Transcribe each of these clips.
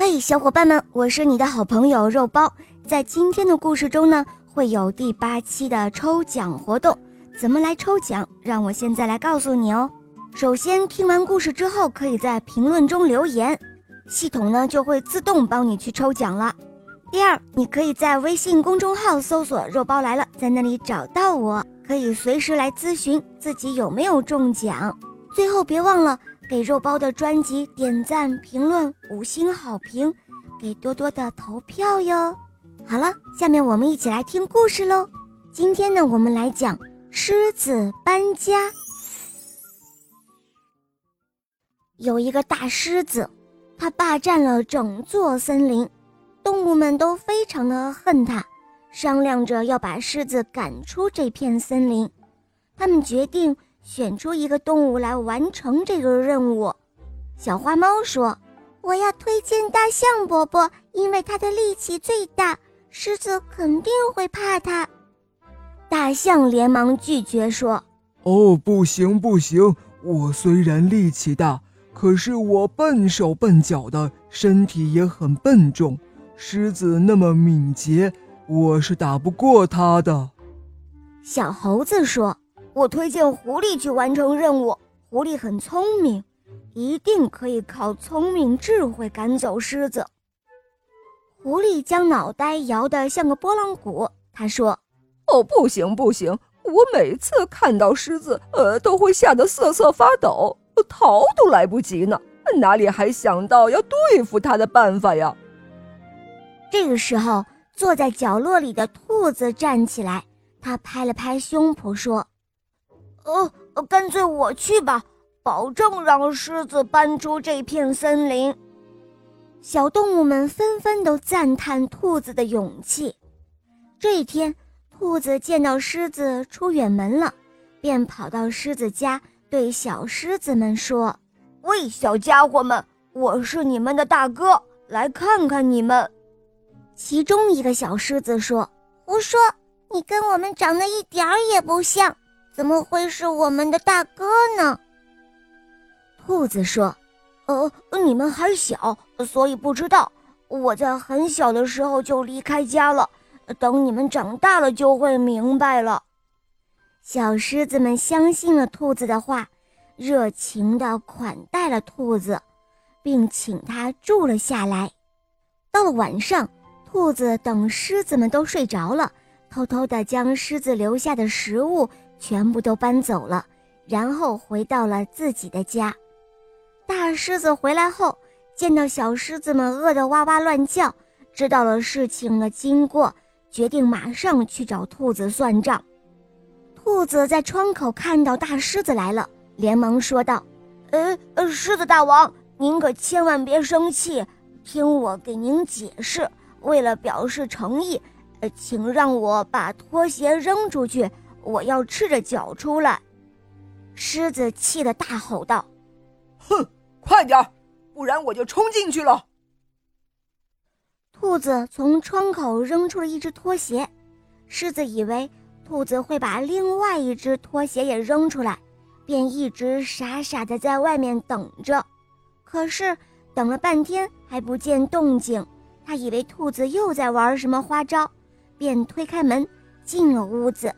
嘿，小伙伴们，我是你的好朋友肉包。在今天的故事中呢，会有第八期的抽奖活动。怎么来抽奖？让我现在来告诉你哦。首先，听完故事之后，可以在评论中留言，系统呢就会自动帮你去抽奖了。第二，你可以在微信公众号搜索“肉包来了”，在那里找到我，可以随时来咨询自己有没有中奖。最后，别忘了给肉包的专辑点赞、评论、五星好评，给多多的投票哟。好了，下面我们一起来听故事喽。今天呢，我们来讲狮子搬家。有一个大狮子，它霸占了整座森林。动物们都非常的恨它，商量着要把狮子赶出这片森林。他们决定选出一个动物来完成这个任务。小花猫说：“我要推荐大象伯伯，因为他的力气最大，狮子肯定会怕他。”大象连忙拒绝说：“哦，不行不行，我虽然力气大，可是我笨手笨脚的，身体也很笨重。”狮子那么敏捷，我是打不过它的。小猴子说：“我推荐狐狸去完成任务。狐狸很聪明，一定可以靠聪明智慧赶走狮子。”狐狸将脑袋摇得像个拨浪鼓。他说：“哦，不行不行，我每次看到狮子，呃，都会吓得瑟瑟发抖，逃都来不及呢，哪里还想到要对付它的办法呀？”这个时候，坐在角落里的兔子站起来，他拍了拍胸脯说：“呃，干脆我去吧，保证让狮子搬出这片森林。”小动物们纷纷都赞叹兔子的勇气。这一天，兔子见到狮子出远门了，便跑到狮子家，对小狮子们说：“喂，小家伙们，我是你们的大哥，来看看你们。”其中一个小狮子说：“胡说！你跟我们长得一点儿也不像，怎么会是我们的大哥呢？”兔子说：“呃，你们还小，所以不知道。我在很小的时候就离开家了，等你们长大了就会明白了。”小狮子们相信了兔子的话，热情地款待了兔子，并请它住了下来。到了晚上。兔子等狮子们都睡着了，偷偷地将狮子留下的食物全部都搬走了，然后回到了自己的家。大狮子回来后，见到小狮子们饿得哇哇乱叫，知道了事情的经过，决定马上去找兔子算账。兔子在窗口看到大狮子来了，连忙说道：“呃呃，狮子大王，您可千万别生气，听我给您解释。”为了表示诚意，呃，请让我把拖鞋扔出去，我要赤着脚出来。狮子气得大吼道：“哼，快点儿，不然我就冲进去了。”兔子从窗口扔出了一只拖鞋，狮子以为兔子会把另外一只拖鞋也扔出来，便一直傻傻的在外面等着。可是等了半天还不见动静。他以为兔子又在玩什么花招，便推开门进了屋子，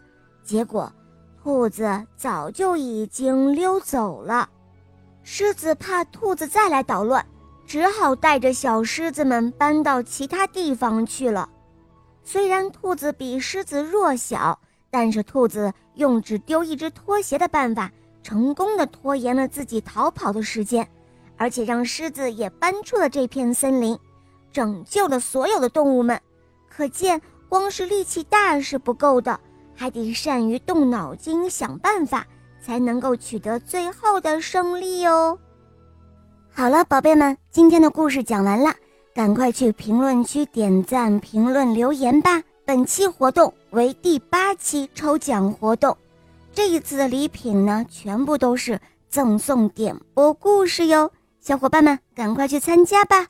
结果兔子早就已经溜走了。狮子怕兔子再来捣乱，只好带着小狮子们搬到其他地方去了。虽然兔子比狮子弱小，但是兔子用只丢一只拖鞋的办法，成功的拖延了自己逃跑的时间，而且让狮子也搬出了这片森林。拯救了所有的动物们，可见光是力气大是不够的，还得善于动脑筋想办法，才能够取得最后的胜利哦。好了，宝贝们，今天的故事讲完了，赶快去评论区点赞、评论、留言吧。本期活动为第八期抽奖活动，这一次的礼品呢，全部都是赠送点播故事哟。小伙伴们，赶快去参加吧！